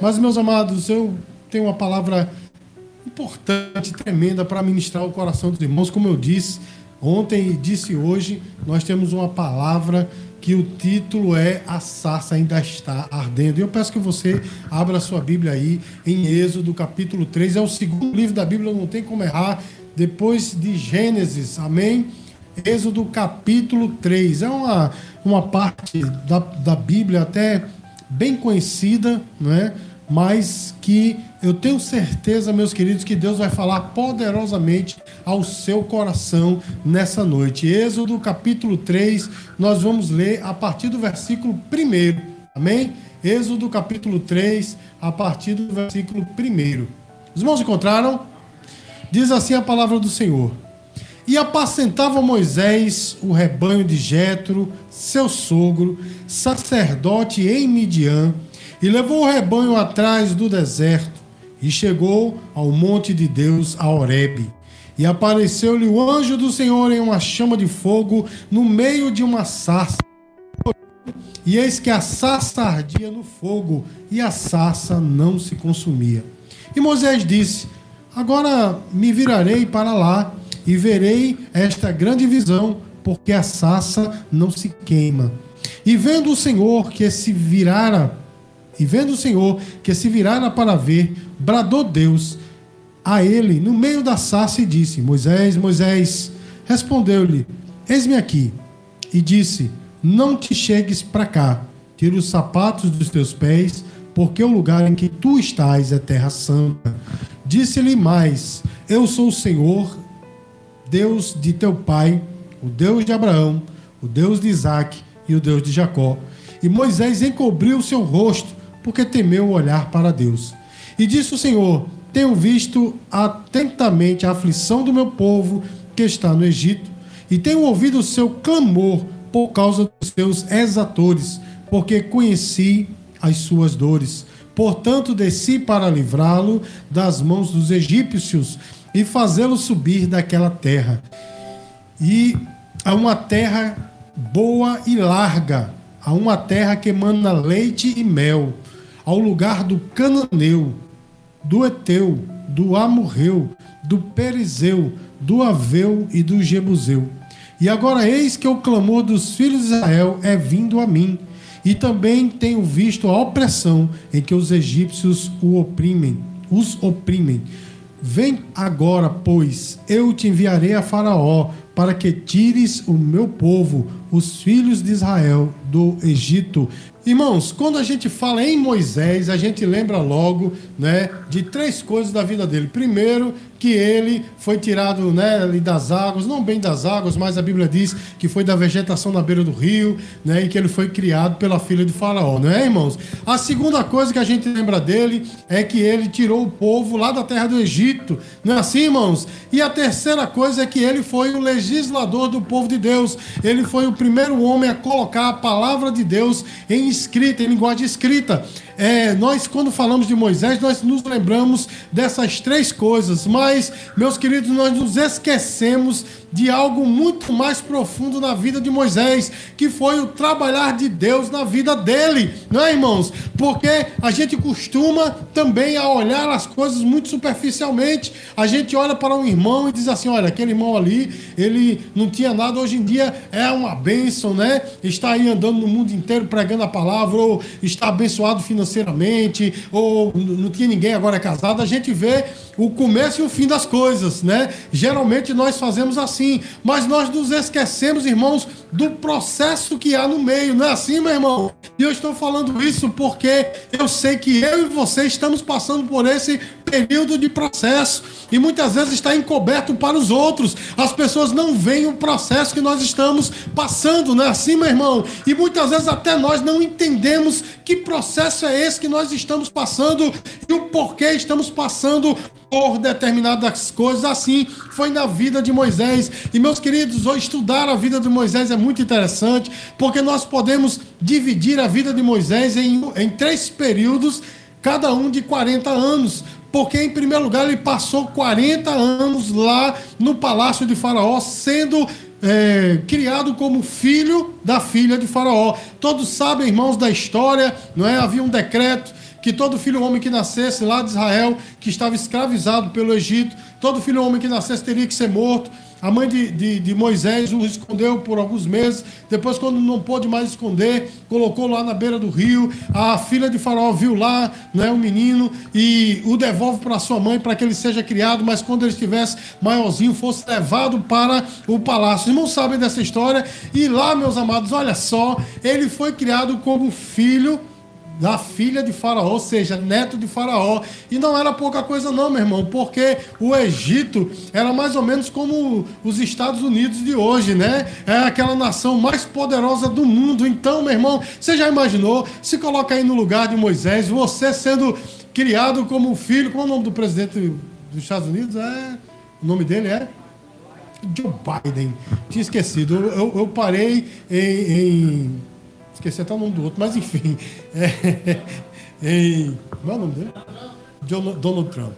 Mas, meus amados, eu tenho uma palavra importante, tremenda para ministrar o coração dos irmãos. Como eu disse ontem e disse hoje, nós temos uma palavra que o título é A Sarça Ainda Está Ardendo. E eu peço que você abra a sua Bíblia aí em Êxodo, capítulo 3. É o segundo livro da Bíblia, não tem como errar. Depois de Gênesis, amém? Êxodo, capítulo 3. É uma, uma parte da, da Bíblia até bem conhecida, não é? Mas que eu tenho certeza, meus queridos, que Deus vai falar poderosamente ao seu coração nessa noite. Êxodo capítulo 3, nós vamos ler a partir do versículo 1. Amém? Êxodo capítulo 3, a partir do versículo 1. Os irmãos encontraram? Diz assim a palavra do Senhor. E apacentava Moisés o rebanho de Jetro, seu sogro, sacerdote em Midian, e levou o rebanho atrás do deserto, e chegou ao monte de Deus, a Horebe. E apareceu-lhe o anjo do Senhor em uma chama de fogo no meio de uma sarça. E eis que a sarça ardia no fogo, e a sarça não se consumia. E Moisés disse: Agora me virarei para lá e verei esta grande visão, porque a sarça não se queima. E vendo o Senhor que se virara e vendo o Senhor que se virara para ver, bradou Deus a ele no meio da sarça e disse: Moisés, Moisés, respondeu-lhe: Eis-me aqui. E disse: Não te chegues para cá, tira os sapatos dos teus pés, porque o lugar em que tu estás é terra santa. Disse-lhe mais: Eu sou o Senhor, Deus de teu pai, o Deus de Abraão, o Deus de Isaque e o Deus de Jacó. E Moisés encobriu o seu rosto porque temeu olhar para Deus. E disse o Senhor: Tenho visto atentamente a aflição do meu povo que está no Egito, e tenho ouvido o seu clamor por causa dos seus exatores, porque conheci as suas dores. Portanto, desci para livrá-lo das mãos dos egípcios e fazê-lo subir daquela terra. E a uma terra boa e larga, a uma terra que emana leite e mel, ao lugar do cananeu, do Eteu, do Amorreu, do Perizeu, do Aveu e do Jebuseu. E agora eis que o clamor dos filhos de Israel é vindo a mim, e também tenho visto a opressão em que os egípcios o oprimem, os oprimem. Vem agora, pois, eu te enviarei a Faraó, para que tires o meu povo, os filhos de Israel, do Egito. Irmãos, quando a gente fala em Moisés, a gente lembra logo né, de três coisas da vida dele. Primeiro, que ele foi tirado né, das águas, não bem das águas, mas a Bíblia diz que foi da vegetação na beira do rio, né, e que ele foi criado pela filha de Faraó, não é, irmãos? A segunda coisa que a gente lembra dele é que ele tirou o povo lá da terra do Egito, não é assim, irmãos? E a terceira coisa é que ele foi o legislador do povo de Deus, ele foi o primeiro homem a colocar a palavra de Deus em escrita, em linguagem escrita. É, nós, quando falamos de Moisés, nós nos lembramos dessas três coisas, mas, meus queridos, nós nos esquecemos de algo muito mais profundo na vida de Moisés, que foi o trabalhar de Deus na vida dele, não é, irmãos? Porque a gente costuma também a olhar as coisas muito superficialmente. A gente olha para um irmão e diz assim: olha, aquele irmão ali, ele não tinha nada, hoje em dia é uma bênção, né? Está aí andando no mundo inteiro pregando a palavra, ou está abençoado financeiramente, ou não tinha ninguém agora é casado. A gente vê o começo e o fim das coisas, né? Geralmente nós fazemos assim mas nós nos esquecemos, irmãos, do processo que há no meio, não é assim, meu irmão? E eu estou falando isso porque eu sei que eu e você estamos passando por esse período de processo e muitas vezes está encoberto para os outros. As pessoas não veem o processo que nós estamos passando, não é assim, meu irmão? E muitas vezes até nós não entendemos que processo é esse que nós estamos passando e o porquê estamos passando por determinadas coisas. Assim foi na vida de Moisés. E meus queridos, hoje estudar a vida de Moisés é muito interessante, porque nós podemos dividir a vida de Moisés em, em três períodos, cada um de 40 anos. Porque, em primeiro lugar, ele passou 40 anos lá no palácio de Faraó, sendo é, criado como filho da filha de Faraó. Todos sabem, irmãos, da história, não é? Havia um decreto que todo filho homem que nascesse lá de Israel, que estava escravizado pelo Egito, todo filho homem que nascesse teria que ser morto. A mãe de, de, de, Moisés o escondeu por alguns meses. Depois, quando não pôde mais esconder, colocou lá na beira do rio. A filha de Faraó viu lá né, o menino e o devolve para sua mãe para que ele seja criado. Mas quando ele estivesse maiorzinho, fosse levado para o palácio. Os irmãos sabem dessa história. E lá, meus amados, olha só, ele foi criado como filho da filha de Faraó, ou seja, neto de Faraó. E não era pouca coisa, não, meu irmão, porque o Egito era mais ou menos como os Estados Unidos de hoje, né? É aquela nação mais poderosa do mundo. Então, meu irmão, você já imaginou? Se coloca aí no lugar de Moisés, você sendo criado como filho. Qual é o nome do presidente dos Estados Unidos? É. O nome dele é? Joe Biden. Tinha esquecido. Eu, eu, eu parei em, em Esqueci até o nome do outro, mas enfim. É, em, qual é o nome dele? Donald Trump.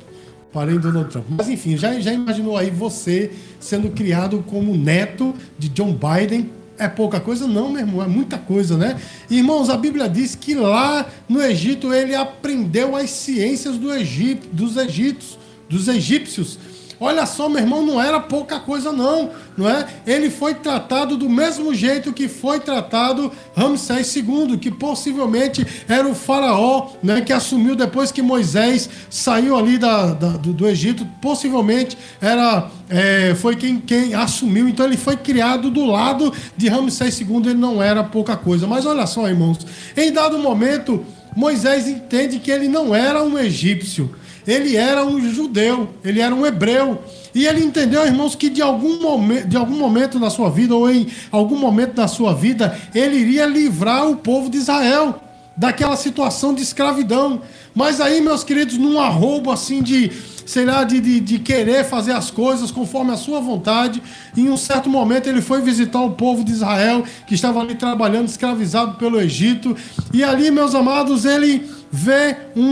Parei em Donald Trump. Mas enfim, já, já imaginou aí você sendo criado como neto de John Biden? É pouca coisa? Não, meu irmão, é muita coisa, né? Irmãos, a Bíblia diz que lá no Egito ele aprendeu as ciências do Egito, dos egípcios, dos egípcios. Olha só, meu irmão, não era pouca coisa não, não é? Ele foi tratado do mesmo jeito que foi tratado Ramsés II, que possivelmente era o faraó, né, que assumiu depois que Moisés saiu ali da, da do, do, Egito, possivelmente era é, foi quem, quem assumiu. Então ele foi criado do lado de Ramsés II, ele não era pouca coisa. Mas olha só, irmãos, em dado momento Moisés entende que ele não era um egípcio ele era um judeu, ele era um hebreu. E ele entendeu, irmãos, que de algum, momento, de algum momento na sua vida, ou em algum momento da sua vida, ele iria livrar o povo de Israel daquela situação de escravidão. Mas aí, meus queridos, num arrobo assim de, sei lá, de, de, de, querer fazer as coisas conforme a sua vontade, em um certo momento ele foi visitar o povo de Israel, que estava ali trabalhando, escravizado pelo Egito. E ali, meus amados, ele vê um,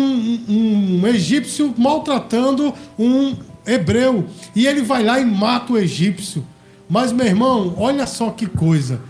um, um egípcio maltratando um hebreu. E ele vai lá e mata o egípcio. Mas, meu irmão, olha só que coisa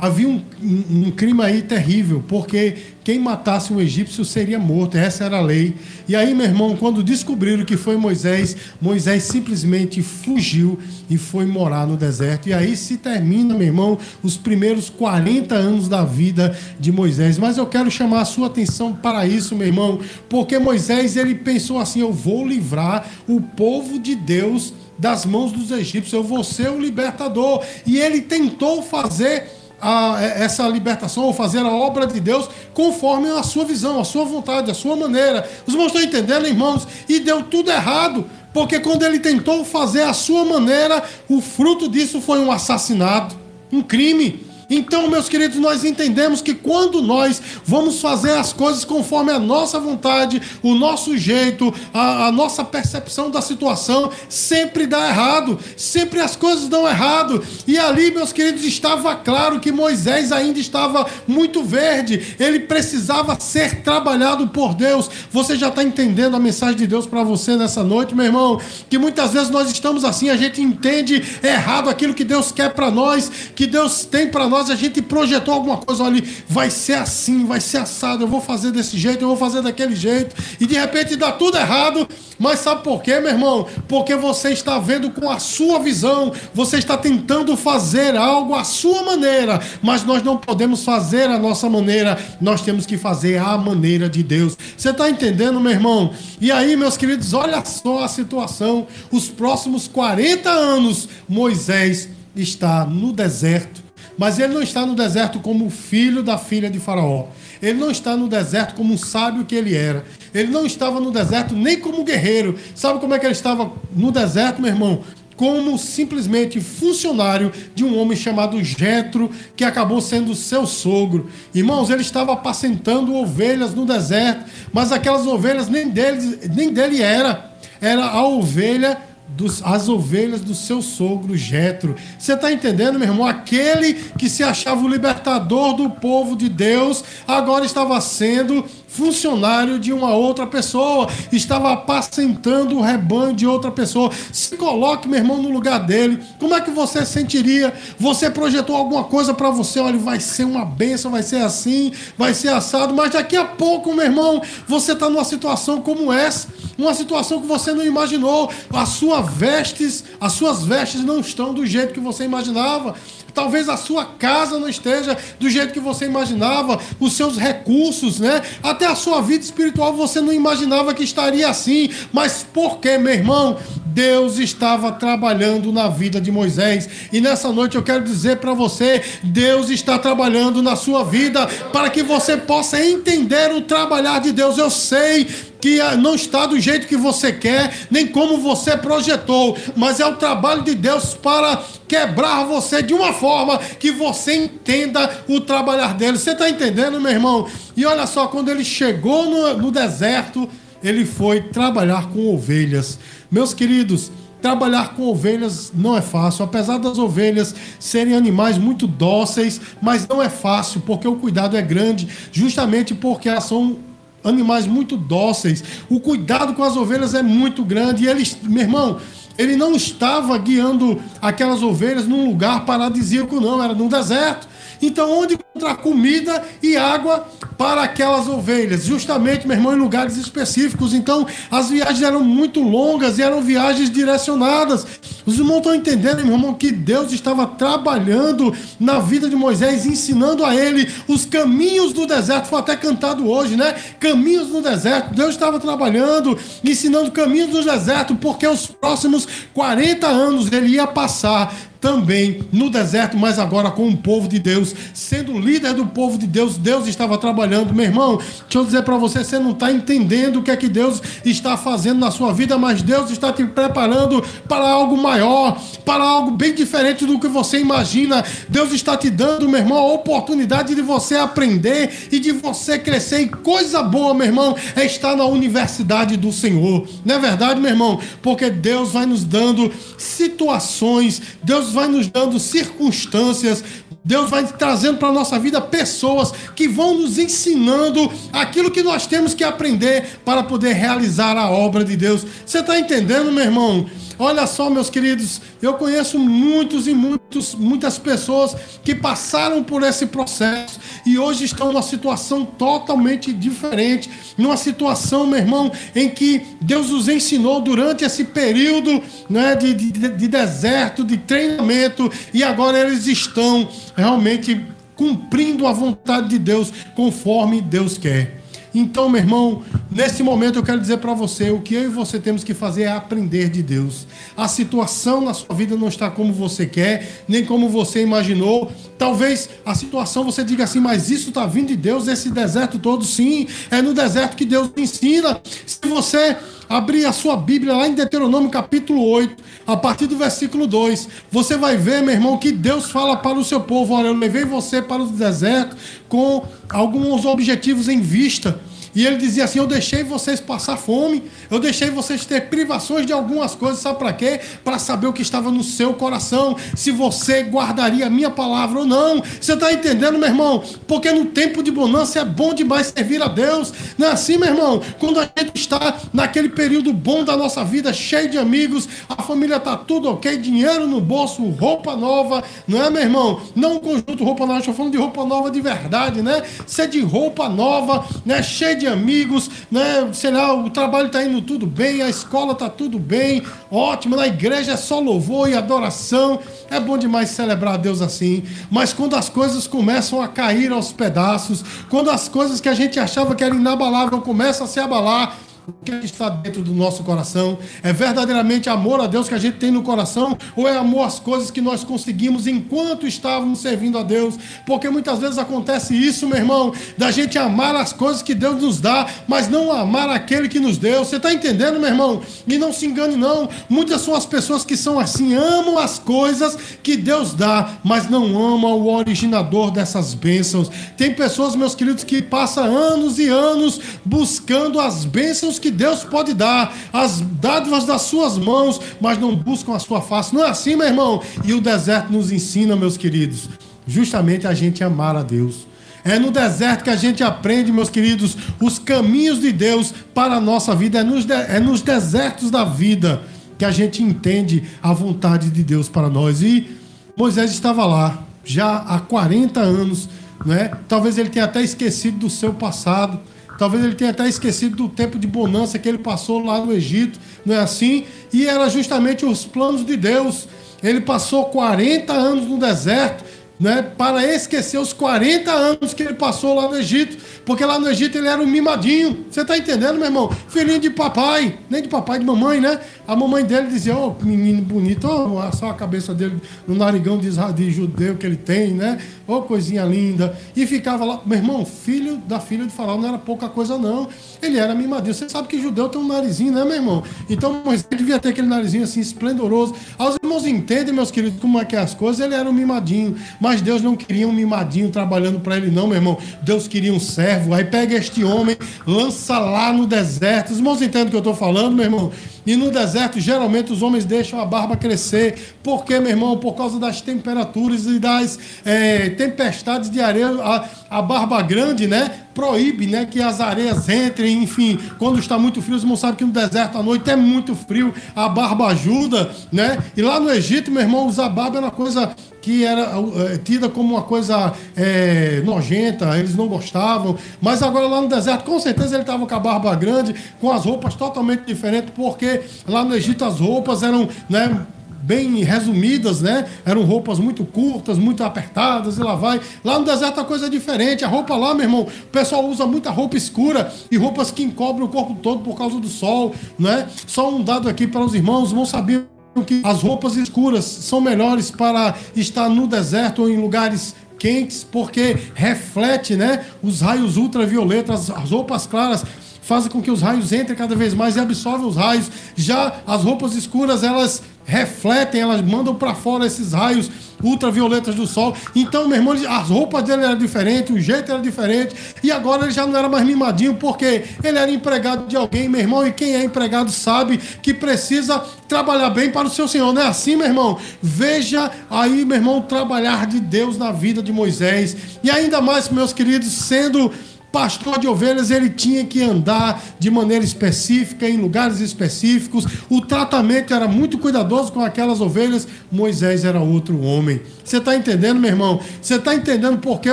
havia um, um, um, crime aí terrível, porque quem matasse um egípcio seria morto, essa era a lei. E aí, meu irmão, quando descobriram que foi Moisés, Moisés simplesmente fugiu e foi morar no deserto. E aí se termina, meu irmão, os primeiros 40 anos da vida de Moisés. Mas eu quero chamar a sua atenção para isso, meu irmão, porque Moisés ele pensou assim: eu vou livrar o povo de Deus das mãos dos egípcios, eu vou ser o libertador. E ele tentou fazer a, essa libertação ou fazer a obra de Deus conforme a sua visão, a sua vontade, a sua maneira. Os irmãos estão entendendo, irmãos? E deu tudo errado, porque quando ele tentou fazer a sua maneira, o fruto disso foi um assassinato, um crime. Então, meus queridos, nós entendemos que quando nós vamos fazer as coisas conforme a nossa vontade, o nosso jeito, a, a nossa percepção da situação, sempre dá errado, sempre as coisas dão errado. E ali, meus queridos, estava claro que Moisés ainda estava muito verde, ele precisava ser trabalhado por Deus. Você já está entendendo a mensagem de Deus para você nessa noite, meu irmão? Que muitas vezes nós estamos assim, a gente entende errado aquilo que Deus quer para nós, que Deus tem para nós nós a gente projetou alguma coisa ali, vai ser assim, vai ser assado, eu vou fazer desse jeito, eu vou fazer daquele jeito, e de repente dá tudo errado, mas sabe por quê, meu irmão? Porque você está vendo com a sua visão, você está tentando fazer algo à sua maneira, mas nós não podemos fazer a nossa maneira, nós temos que fazer a maneira de Deus. Você está entendendo, meu irmão? E aí, meus queridos, olha só a situação, os próximos 40 anos, Moisés está no deserto mas ele não está no deserto como filho da filha de Faraó. Ele não está no deserto como um sábio que ele era. Ele não estava no deserto nem como guerreiro. Sabe como é que ele estava no deserto, meu irmão? Como simplesmente funcionário de um homem chamado Jetro, que acabou sendo seu sogro. Irmãos, ele estava apacentando ovelhas no deserto, mas aquelas ovelhas nem dele, nem dele era. Era a ovelha dos, as ovelhas do seu sogro Jetro. Você está entendendo, meu irmão? Aquele que se achava o libertador do povo de Deus, agora estava sendo funcionário de uma outra pessoa, estava apacentando o rebanho de outra pessoa. Se coloque, meu irmão, no lugar dele. Como é que você sentiria? Você projetou alguma coisa para você, olha, vai ser uma benção, vai ser assim, vai ser assado, mas daqui a pouco, meu irmão, você está numa situação como essa, uma situação que você não imaginou. As suas vestes, as suas vestes não estão do jeito que você imaginava. Talvez a sua casa não esteja do jeito que você imaginava, os seus recursos, né? Até a sua vida espiritual você não imaginava que estaria assim. Mas por quê, meu irmão? Deus estava trabalhando na vida de Moisés. E nessa noite eu quero dizer para você: Deus está trabalhando na sua vida para que você possa entender o trabalhar de Deus. Eu sei que não está do jeito que você quer, nem como você projetou, mas é o trabalho de Deus para quebrar você de uma forma que você entenda o trabalhar dele. Você está entendendo, meu irmão? E olha só, quando ele chegou no, no deserto, ele foi trabalhar com ovelhas. Meus queridos, Trabalhar com ovelhas não é fácil, apesar das ovelhas serem animais muito dóceis, mas não é fácil, porque o cuidado é grande, justamente porque elas são animais muito dóceis. O cuidado com as ovelhas é muito grande. E ele, meu irmão, ele não estava guiando aquelas ovelhas num lugar paradisíaco, não, era num deserto. Então, onde encontrar comida e água para aquelas ovelhas? Justamente, meu irmão, em lugares específicos. Então, as viagens eram muito longas e eram viagens direcionadas. Os irmãos estão entendendo, meu irmão, que Deus estava trabalhando na vida de Moisés, ensinando a ele os caminhos do deserto. Foi até cantado hoje, né? Caminhos no deserto. Deus estava trabalhando, ensinando caminhos do deserto, porque os próximos 40 anos ele ia passar também no deserto, mas agora com o povo de Deus, sendo líder do povo de Deus, Deus estava trabalhando. Meu irmão, deixa eu dizer para você, você não está entendendo o que é que Deus está fazendo na sua vida, mas Deus está te preparando para algo maior, para algo bem diferente do que você imagina. Deus está te dando, meu irmão, a oportunidade de você aprender e de você crescer. E coisa boa, meu irmão, é estar na universidade do Senhor. Não é verdade, meu irmão? Porque Deus vai nos dando situações, Deus Deus vai nos dando circunstâncias, Deus vai trazendo para a nossa vida pessoas que vão nos ensinando aquilo que nós temos que aprender para poder realizar a obra de Deus. Você está entendendo, meu irmão? Olha só, meus queridos, eu conheço muitos e muitos, muitas pessoas que passaram por esse processo e hoje estão numa situação totalmente diferente, numa situação, meu irmão, em que Deus os ensinou durante esse período né, de, de, de deserto, de treinamento, e agora eles estão realmente cumprindo a vontade de Deus conforme Deus quer. Então, meu irmão, nesse momento eu quero dizer para você: o que eu e você temos que fazer é aprender de Deus. A situação na sua vida não está como você quer, nem como você imaginou. Talvez a situação você diga assim, mas isso está vindo de Deus, esse deserto todo, sim, é no deserto que Deus ensina. Se você abrir a sua Bíblia lá em Deuteronômio capítulo 8, a partir do versículo 2, você vai ver, meu irmão, que Deus fala para o seu povo: olha, eu levei você para o deserto com alguns objetivos em vista. E ele dizia assim: Eu deixei vocês passar fome, eu deixei vocês ter privações de algumas coisas, sabe para quê? Para saber o que estava no seu coração, se você guardaria a minha palavra ou não. Você está entendendo, meu irmão? Porque no tempo de bonança é bom demais servir a Deus. Não é assim, meu irmão? Quando a gente está naquele período bom da nossa vida, cheio de amigos, a família está tudo ok, dinheiro no bolso, roupa nova, não é, meu irmão? Não um conjunto roupa nova, estou falando de roupa nova de verdade, né? Ser de roupa nova, né? Cheio de amigos, né? Sei lá, o trabalho está indo tudo bem, a escola está tudo bem, ótimo, na igreja é só louvor e adoração. É bom demais celebrar a Deus assim. Mas quando as coisas começam a cair aos pedaços, quando as coisas que a gente achava que eram inabaláveis começam a se abalar, o que está dentro do nosso coração? É verdadeiramente amor a Deus que a gente tem no coração? Ou é amor às coisas que nós conseguimos enquanto estávamos servindo a Deus? Porque muitas vezes acontece isso, meu irmão, da gente amar as coisas que Deus nos dá, mas não amar aquele que nos deu. Você está entendendo, meu irmão? E não se engane, não. Muitas são as pessoas que são assim, amam as coisas que Deus dá, mas não amam o originador dessas bênçãos. Tem pessoas, meus queridos, que passam anos e anos buscando as bênçãos que Deus pode dar, as dádivas das suas mãos, mas não buscam a sua face. Não é assim, meu irmão? E o deserto nos ensina, meus queridos, justamente a gente amar a Deus. É no deserto que a gente aprende, meus queridos, os caminhos de Deus para a nossa vida. É nos, de, é nos desertos da vida que a gente entende a vontade de Deus para nós. E Moisés estava lá, já há 40 anos, né? Talvez ele tenha até esquecido do seu passado. Talvez ele tenha até esquecido do tempo de bonança que ele passou lá no Egito, não é assim? E era justamente os planos de Deus. Ele passou 40 anos no deserto, né, para esquecer os 40 anos que ele passou lá no Egito, porque lá no Egito ele era um mimadinho. Você está entendendo, meu irmão? Filhinho de papai, nem de papai, de mamãe, né? A mamãe dele dizia, ô oh, menino bonito, oh, só a cabeça dele no narigão de, de judeu que ele tem, né? Ô oh, coisinha linda. E ficava lá, meu irmão, filho da filha de Faraó não era pouca coisa, não. Ele era mimadinho. Você sabe que judeu tem um narizinho, né, meu irmão? Então Moisés devia ter aquele narizinho assim, esplendoroso. Os irmãos entendem, meus queridos, como é que é as coisas. Ele era um mimadinho. Mas Deus não queria um mimadinho trabalhando para ele, não, meu irmão. Deus queria um servo. Aí pega este homem, lança lá no deserto. Os irmãos entendem o que eu estou falando, meu irmão? E no deserto, geralmente, os homens deixam a barba crescer. Por quê, meu irmão? Por causa das temperaturas e das é, tempestades de areia. A, a, barba grande, né? Proíbe né, que as areias entrem. Enfim, quando está muito frio, os irmãos sabem que no deserto à noite é muito frio. A barba ajuda, né? E lá no Egito, meu irmão, usar barba era uma coisa que era é, tida como uma coisa é, nojenta, eles não gostavam. Mas agora lá no deserto, com certeza ele estava com a barba grande, com as roupas totalmente diferentes, porque lá no Egito as roupas eram né, bem resumidas, né? Eram roupas muito curtas, muito apertadas, e lá vai. Lá no deserto a coisa é diferente. A roupa lá, meu irmão, o pessoal usa muita roupa escura e roupas que encobrem o corpo todo por causa do sol, né? Só um dado aqui para os irmãos, os irmãos sabiam que as roupas escuras são melhores para estar no deserto ou em lugares quentes, porque reflete, né, os raios ultravioletas, as roupas claras fazem com que os raios entrem cada vez mais e absorvem os raios. Já as roupas escuras, elas refletem, elas mandam para fora esses raios ultravioletas do sol. Então, meu irmão, as roupas dele eram diferentes, o jeito era diferente, e agora ele já não era mais mimadinho, porque ele era empregado de alguém, meu irmão, e quem é empregado sabe que precisa trabalhar bem para o seu Senhor. Não é assim, meu irmão? Veja aí, meu irmão, o trabalhar de Deus na vida de Moisés. E ainda mais, meus queridos, sendo pastor de ovelhas ele tinha que andar de maneira específica, em lugares específicos. O tratamento era muito cuidadoso com aquelas ovelhas. Moisés era outro homem. Você está entendendo, meu irmão? Você está entendendo por que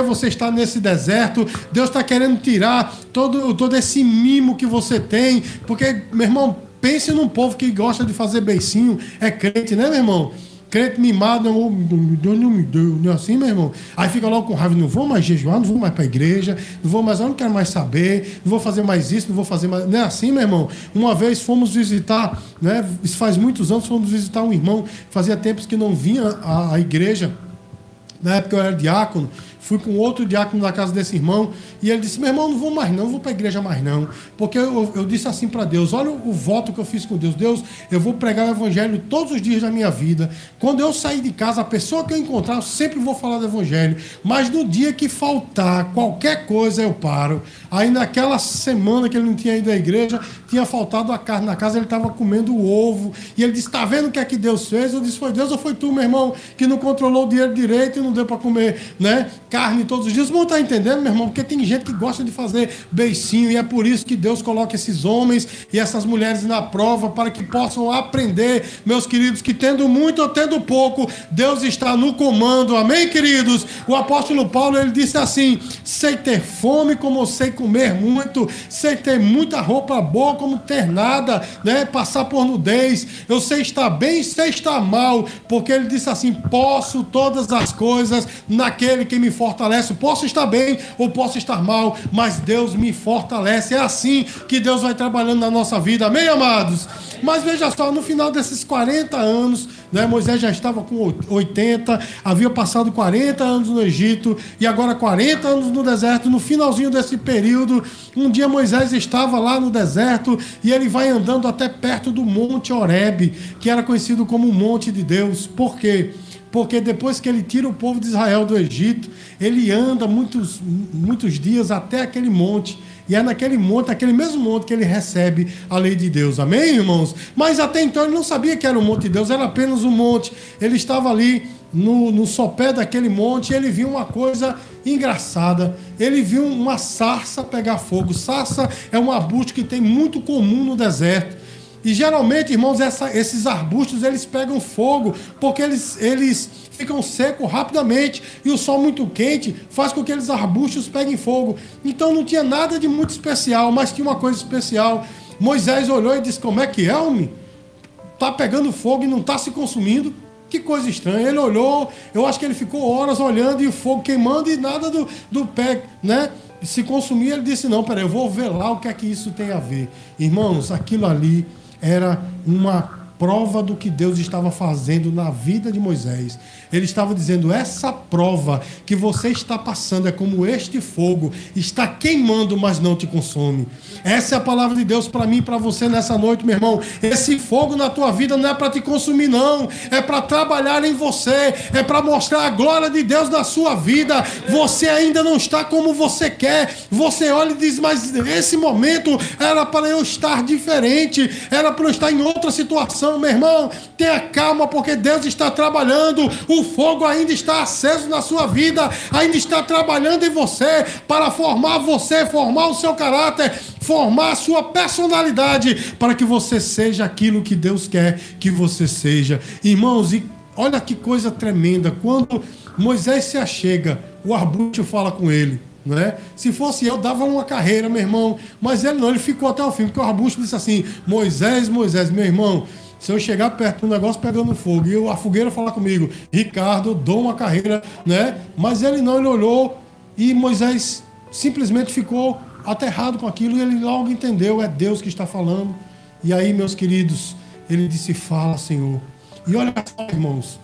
você está nesse deserto? Deus está querendo tirar todo, todo esse mimo que você tem. Porque, meu irmão, pense num povo que gosta de fazer beicinho, é crente, né, meu irmão? Crente mimado, não, me deu, não é assim, meu irmão? Aí fica logo com raiva, não vou mais jejuar, não vou mais para a igreja, não vou mais, não quero mais saber, não vou fazer mais isso, não vou fazer mais. Não é assim, meu irmão? Uma vez fomos visitar, né? Isso faz muitos anos, fomos visitar um irmão, fazia tempos que não vinha à, à igreja. Na época eu era diácono, fui com outro diácono da casa desse irmão e ele disse: Meu irmão, não vou mais não, vou para a igreja mais não. Porque eu, eu disse assim para Deus: Olha o, o, voto que eu fiz com Deus. Deus, eu vou pregar o evangelho todos os dias da minha vida. Quando eu sair de casa, a pessoa que eu encontrar, eu sempre vou falar do evangelho. Mas no dia que faltar qualquer coisa, eu paro. Aí naquela semana que ele não tinha ido à igreja, tinha faltado a carne na casa, ele estava comendo o ovo. E ele disse: Está vendo o que é que Deus fez? Eu disse: Foi Deus ou foi tu, meu irmão, que não controlou o dinheiro direito e não deu para comer né, carne todos os dias? Não está entendendo, meu irmão? Porque tem gente que gosta de fazer beicinho e é por isso que Deus coloca esses homens e essas mulheres na prova para que possam aprender, meus queridos, que tendo muito ou tendo pouco, Deus está no comando. Amém, queridos? O apóstolo Paulo ele disse assim: Sei ter fome como sei comer muito, sei ter muita roupa boa como ter nada, né? Passar por nudez. Eu sei estar bem, sei estar mal, porque ele disse assim: posso todas as coisas naquele que me fortalece. Posso estar bem ou posso estar mal, mas Deus me fortalece. É assim que Deus vai trabalhando na nossa vida. Amém, amados? Mas veja só, no final desses 40 anos, né, Moisés já estava com 80, havia passado 40 anos no Egito e agora 40 anos no deserto. No finalzinho desse período, um dia Moisés estava lá no deserto e ele vai andando até perto do Monte Horebe, que era conhecido como o Monte de Deus. Por quê? Porque depois que ele tira o povo de Israel do Egito, ele anda muitos, muitos dias até aquele monte. E é naquele monte, aquele mesmo monte que ele recebe a lei de Deus. Amém, irmãos? Mas até então ele não sabia que era o monte de Deus, era apenas um monte. Ele estava ali no, no sopé daquele monte e ele viu uma coisa engraçada. Ele viu uma sarça pegar fogo. Sarça é um arbusto que tem muito comum no deserto. E geralmente, irmãos, essa, esses arbustos eles pegam fogo porque eles, eles ficam secos rapidamente e o sol muito quente faz com que aqueles arbustos peguem fogo. Então não tinha nada de muito especial, mas tinha uma coisa especial. Moisés olhou e disse: Como é que é, homem? Está pegando fogo e não está se consumindo. Que coisa estranha. Ele olhou, eu acho que ele ficou horas olhando e o fogo queimando e nada do, do pé, né? Se consumir, ele disse: Não, peraí, eu vou ver lá o que é que isso tem a ver. Irmãos, aquilo ali era uma prova do que Deus estava fazendo na vida de Moisés. Ele estava dizendo: essa prova que você está passando é como este fogo, está queimando, mas não te consome. Essa é a palavra de Deus para mim e para você nessa noite, meu irmão. Esse fogo na tua vida não é para te consumir, não. É para trabalhar em você, é para mostrar a glória de Deus na sua vida. Você ainda não está como você quer. Você olha e diz: mas esse momento era para eu estar diferente, era para eu estar em outra situação, meu irmão. Tenha calma, porque Deus está trabalhando. O o fogo ainda está aceso na sua vida, ainda está trabalhando em você para formar você, formar o seu caráter, formar a sua personalidade, para que você seja aquilo que Deus quer que você seja. Irmãos, e olha que coisa tremenda, quando Moisés se achega, o arbusto fala com ele. Né? Se fosse eu, dava uma carreira, meu irmão. Mas ele não, ele ficou até o fim, porque o arbusto disse assim: Moisés, Moisés, meu irmão, se eu chegar perto do negócio pegando fogo e a fogueira falar comigo, Ricardo, dou uma carreira, né? Mas ele não, ele olhou e Moisés simplesmente ficou aterrado com aquilo e ele logo entendeu, é Deus que está falando. E aí, meus queridos, ele disse: Fala, Senhor. E olha só, irmãos,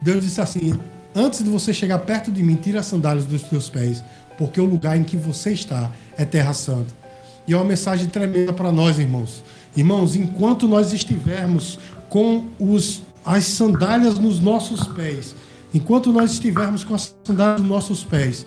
Deus disse assim: Antes de você chegar perto de mim, tira as sandálias dos teus pés, porque o lugar em que você está é terra santa. E é uma mensagem tremenda para nós, irmãos. Irmãos, enquanto nós estivermos com os, as sandálias nos nossos pés, enquanto nós estivermos com as sandálias nos nossos pés,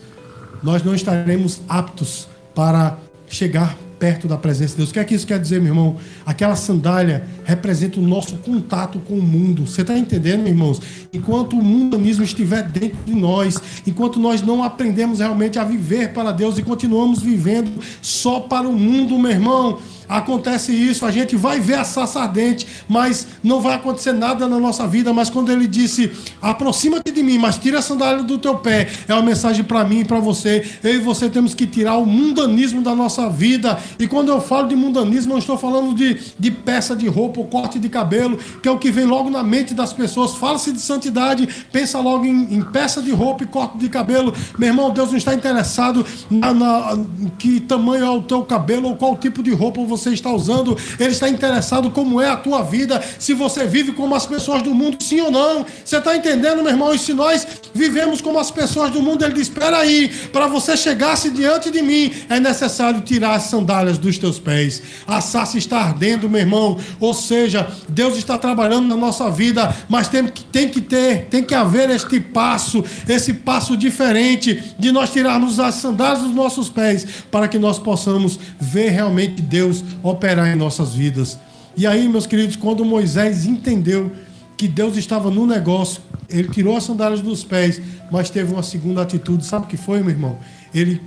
nós não estaremos aptos para chegar perto da presença de Deus. O que é que isso quer dizer, meu irmão? Aquela sandália representa o nosso contato com o mundo. Você está entendendo, irmãos? Enquanto o mundanismo estiver dentro de nós, enquanto nós não aprendemos realmente a viver para Deus e continuamos vivendo só para o mundo, meu irmão, acontece isso, a gente vai ver a sarça ardente, mas não vai acontecer nada na nossa vida. Mas quando ele disse, aproxima-te de mim, mas tira a sandália do teu pé, é uma mensagem para mim e para você. Eu e você temos que tirar o mundanismo da nossa vida. E quando eu falo de mundanismo, eu estou falando de, de peça de roupa ou corte de cabelo, que é o que vem logo na mente das pessoas. Fala-se de santidade, pensa logo em, em, peça de roupa e corte de cabelo. Meu irmão, Deus não está interessado na, na que tamanho é o teu cabelo ou qual tipo de roupa você você está usando, Ele está interessado como é a tua vida, se você vive como as pessoas do mundo, sim ou não. Você está entendendo, meu irmão? E se nós vivemos como as pessoas do mundo, Ele diz: espera aí, para você chegar-se diante de mim, é necessário tirar as sandálias dos teus pés. A sarça está ardendo, meu irmão. Ou seja, Deus está trabalhando na nossa vida, mas tem que, tem que ter, tem que haver este passo, esse passo diferente de nós tirarmos as sandálias dos nossos pés, para que nós possamos ver realmente Deus operar em nossas vidas. E aí, meus queridos, quando Moisés entendeu que Deus estava no negócio, ele tirou as sandálias dos pés, mas teve uma segunda atitude. Sabe o que foi, meu irmão? Ele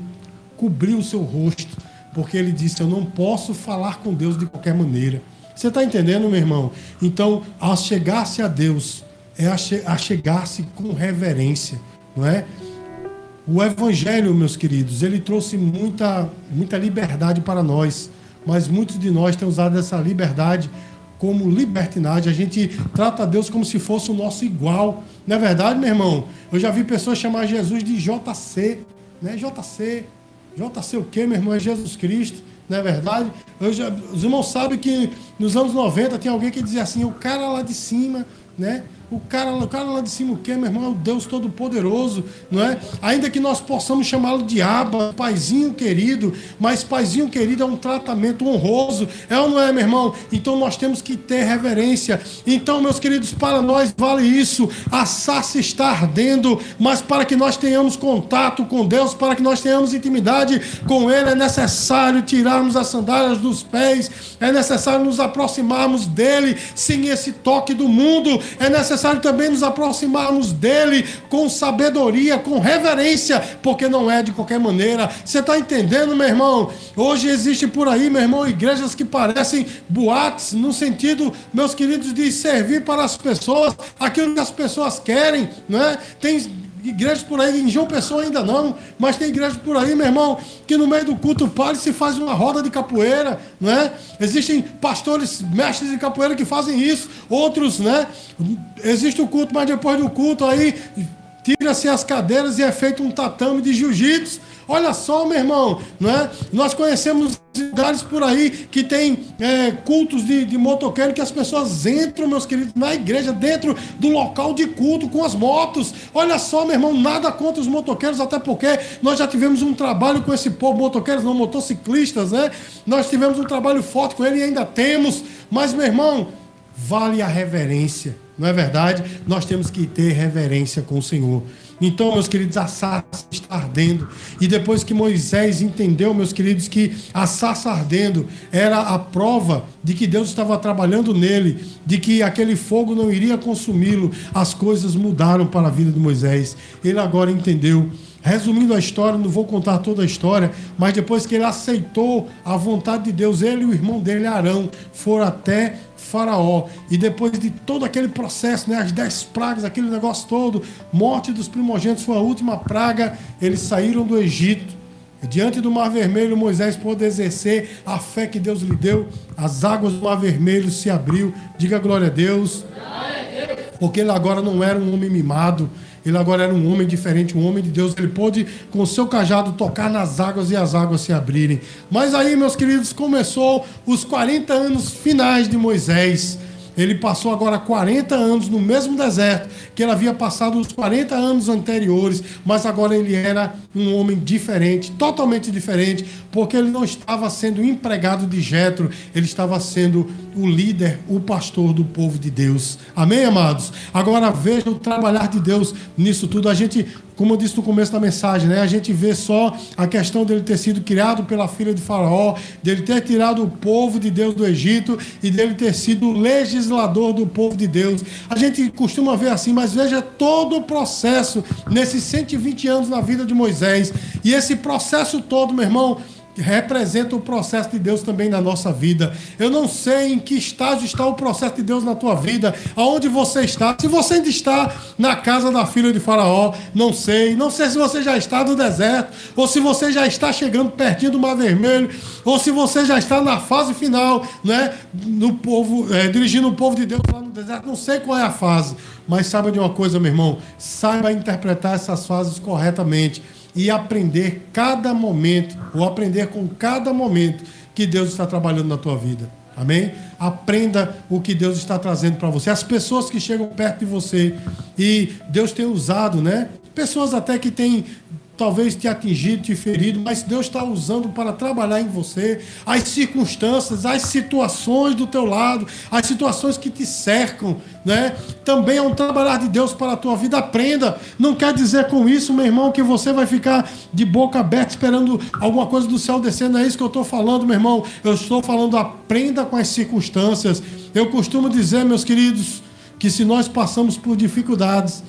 cobriu o seu rosto, porque ele disse: Eu não posso falar com Deus de qualquer maneira. Você está entendendo, meu irmão? Então, a chegar-se a Deus é a chegar-se com reverência, não é? O Evangelho, meus queridos, ele trouxe muita, muita liberdade para nós mas muitos de nós têm usado essa liberdade como libertinagem. A gente trata Deus como se fosse o nosso igual. Não é verdade, meu irmão? Eu já vi pessoas chamar Jesus de JC, né? JC. JC o quê, meu irmão? É Jesus Cristo, não é verdade? Já, os irmãos sabem que nos anos 90 tinha alguém que dizia assim, o cara lá de cima, né? O cara, o cara lá de cima, o quê, meu irmão? É o Deus Todo-Poderoso, não é? Ainda que nós possamos chamá-lo de Aba, paizinho querido, mas paizinho querido é um tratamento honroso, é ou não é, meu irmão? Então nós temos que ter reverência. Então, meus queridos, para nós vale isso. A sarça está ardendo, mas para que nós tenhamos contato com Deus, para que nós tenhamos intimidade com Ele, é necessário tirarmos as sandálias dos pés, é necessário nos aproximarmos dele sem esse toque do mundo, é necessário também nos aproximarmos dele com sabedoria, com reverência, porque não é de qualquer maneira. Você está entendendo, meu irmão? Hoje existe por aí, meu irmão, igrejas que parecem boates, no sentido, meus queridos, de servir para as pessoas aquilo que as pessoas querem, não é? Tem igrejas por aí, em João Pessoa ainda não, mas tem igrejas por aí, meu irmão, que no meio do culto pare se faz uma roda de capoeira, não é? Existem pastores, mestres de capoeira que fazem isso, outros, né? Existe o culto, mas depois do culto aí tira-se as cadeiras e é feito um tatame de jiu-jitsu Olha só, meu irmão, não é? Nós conhecemos lugares por aí que tem é, cultos de, de motoqueiro que as pessoas entram, meus queridos, na igreja, dentro do local de culto com as motos. Olha só, meu irmão, nada contra os motoqueiros, até porque nós já tivemos um trabalho com esse povo, motoqueiros, não motociclistas, né? Nós tivemos um trabalho forte com ele e ainda temos. Mas, meu irmão, vale a reverência, não é verdade? Nós temos que ter reverência com o Senhor. Então, meus queridos, a sarça está ardendo. E depois que Moisés entendeu, meus queridos, que a sarça ardendo era a prova de que Deus estava trabalhando nele, de que aquele fogo não iria consumi-lo, as coisas mudaram para a vida de Moisés. Ele agora entendeu. Resumindo a história, não vou contar toda a história, mas depois que ele aceitou a vontade de Deus, ele e o irmão dele, Arão, foram até Faraó. E depois de todo aquele processo, né, as dez pragas, aquele negócio todo, morte dos primogênitos foi a última praga, eles saíram do Egito. Diante do Mar Vermelho, Moisés pôde exercer a fé que Deus lhe deu. As águas do Mar Vermelho se abriu. Diga glória a Deus. Porque ele agora não era um homem mimado, ele agora era um homem diferente, um homem de Deus. Ele pôde, com o seu cajado, tocar nas águas e as águas se abrirem. Mas aí, meus queridos, começou os 40 anos finais de Moisés. Ele passou agora 40 anos no mesmo deserto que ele havia passado os 40 anos anteriores, mas agora ele era um homem diferente, totalmente diferente, porque ele não estava sendo empregado de Jetro, ele estava sendo o líder, o pastor do povo de Deus. Amém, amados? Agora veja o trabalhar de Deus nisso tudo. A gente como eu disse no começo da mensagem, né? A gente vê só a questão dele ter sido criado pela filha de Faraó, dele ter tirado o povo de Deus do Egito e dele ter sido legislador do povo de Deus. A gente costuma ver assim, mas veja todo o processo nesses 120 anos na vida de Moisés. E esse processo todo, meu irmão, representa o processo de Deus também na nossa vida. Eu não sei em que estágio está o processo de Deus na tua vida, aonde você está. Se você ainda está na casa da filha de Faraó, não sei. Não sei se você já está no deserto, ou se você já está chegando pertinho do Mar Vermelho, ou se você já está na fase final, né? No povo, é, dirigindo o povo de Deus lá no deserto. Não sei qual é a fase, mas saiba de uma coisa, meu irmão. Saiba interpretar essas fases corretamente e aprender cada momento, ou aprender com cada momento que Deus está trabalhando na tua vida. Amém? Aprenda o que Deus está trazendo para você. As pessoas que chegam perto de você e Deus tem usado, né? Pessoas até que têm talvez te atingido, te ferido, mas Deus está usando para trabalhar em você as circunstâncias, as situações do teu lado, as situações que te cercam, né? Também é um trabalhar de Deus para a tua vida. Aprenda. Não quer dizer com isso, meu irmão, que você vai ficar de boca aberta esperando alguma coisa do céu descer. Não é isso que eu estou falando, meu irmão. Eu estou falando, aprenda com as circunstâncias. Eu costumo dizer, meus queridos, que se nós passamos por dificuldades,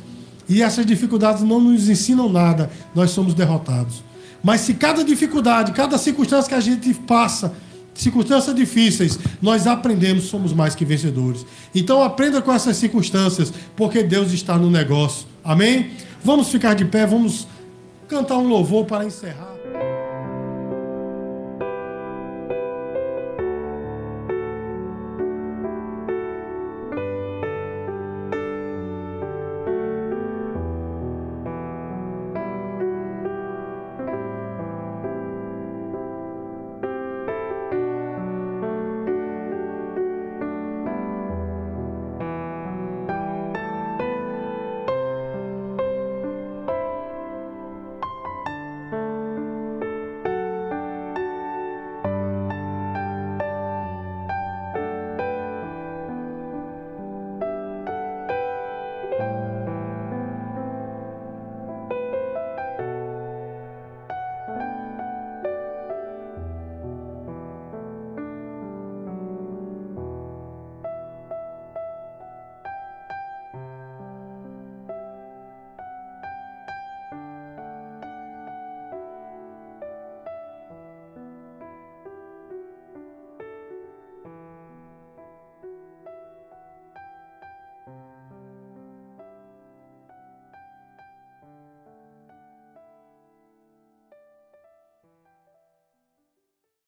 e essas dificuldades não nos ensinam nada, nós somos derrotados. Mas se cada dificuldade, cada circunstância que a gente passa, circunstâncias difíceis, nós aprendemos, somos mais que vencedores. Então aprenda com essas circunstâncias, porque Deus está no negócio. Amém? Vamos ficar de pé, vamos cantar um louvor para encerrar.